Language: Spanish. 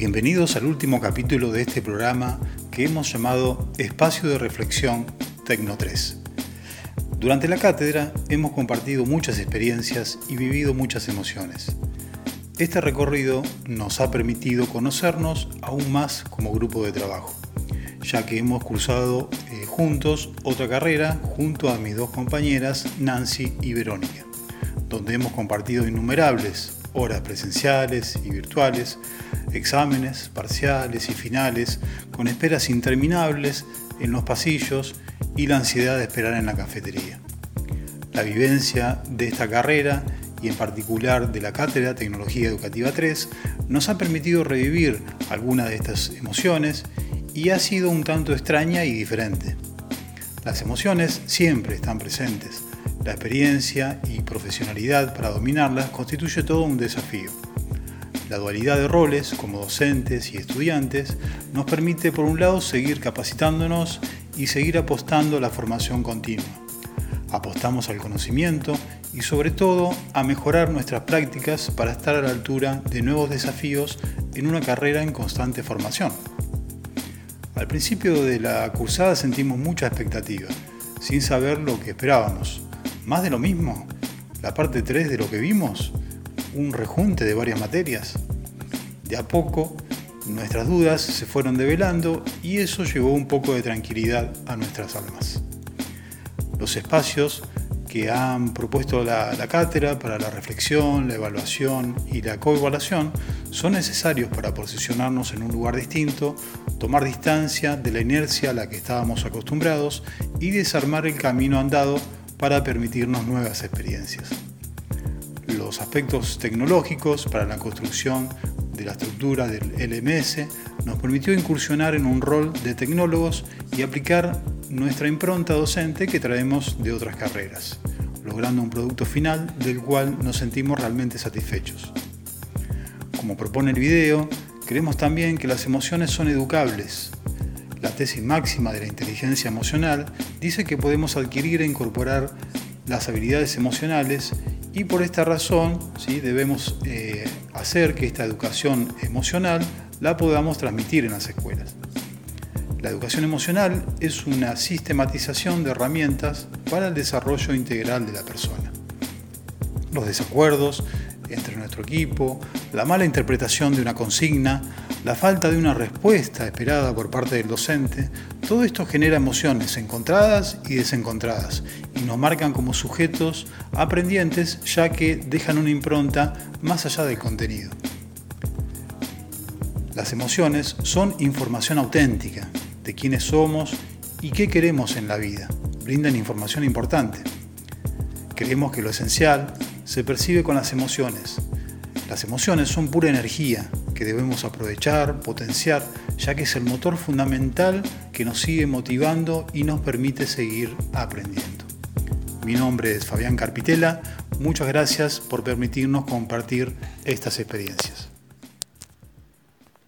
Bienvenidos al último capítulo de este programa que hemos llamado Espacio de Reflexión Tecno 3. Durante la cátedra hemos compartido muchas experiencias y vivido muchas emociones. Este recorrido nos ha permitido conocernos aún más como grupo de trabajo, ya que hemos cursado eh, juntos otra carrera junto a mis dos compañeras Nancy y Verónica, donde hemos compartido innumerables horas presenciales y virtuales, exámenes parciales y finales, con esperas interminables en los pasillos y la ansiedad de esperar en la cafetería. La vivencia de esta carrera y en particular de la Cátedra Tecnología Educativa 3 nos ha permitido revivir algunas de estas emociones y ha sido un tanto extraña y diferente. Las emociones siempre están presentes, la experiencia y profesionalidad para dominarlas constituye todo un desafío. La dualidad de roles como docentes y estudiantes nos permite por un lado seguir capacitándonos y seguir apostando a la formación continua. Apostamos al conocimiento y sobre todo a mejorar nuestras prácticas para estar a la altura de nuevos desafíos en una carrera en constante formación. Al principio de la cursada sentimos mucha expectativa, sin saber lo que esperábamos. ¿Más de lo mismo? ¿La parte 3 de lo que vimos? ¿Un rejunte de varias materias? De a poco, nuestras dudas se fueron develando y eso llevó un poco de tranquilidad a nuestras almas. Los espacios que han propuesto la, la, cátedra para la reflexión, la evaluación y la coevaluación son necesarios para posicionarnos en un lugar distinto, tomar distancia de la inercia a la que estábamos acostumbrados y desarmar el camino andado para permitirnos nuevas experiencias. Los aspectos tecnológicos para la construcción de la estructura del LMS nos permitió incursionar en un rol de tecnólogos y aplicar nuestra impronta docente que traemos de otras carreras, logrando un producto final del cual nos sentimos realmente satisfechos. Como propone el video, creemos también que las emociones son educables la tesis máxima de la inteligencia emocional dice que podemos adquirir e incorporar las habilidades emocionales y por esta razón ¿sí? debemos eh, hacer que esta educación emocional la podamos transmitir en las escuelas. La educación emocional es una sistematización de herramientas para el desarrollo integral de la persona. Los desacuerdos entre nuestro equipo, la mala interpretación de una consigna, la falta de una respuesta esperada por parte del docente, todo esto genera emociones encontradas y desencontradas y nos marcan como sujetos aprendientes ya que dejan una impronta más allá del contenido. Las emociones son información auténtica de quiénes somos y qué queremos en la vida. Brindan información importante. Creemos que lo esencial se percibe con las emociones. Las emociones son pura energía que debemos aprovechar, potenciar, ya que es el motor fundamental que nos sigue motivando y nos permite seguir aprendiendo. Mi nombre es Fabián Carpitela, muchas gracias por permitirnos compartir estas experiencias.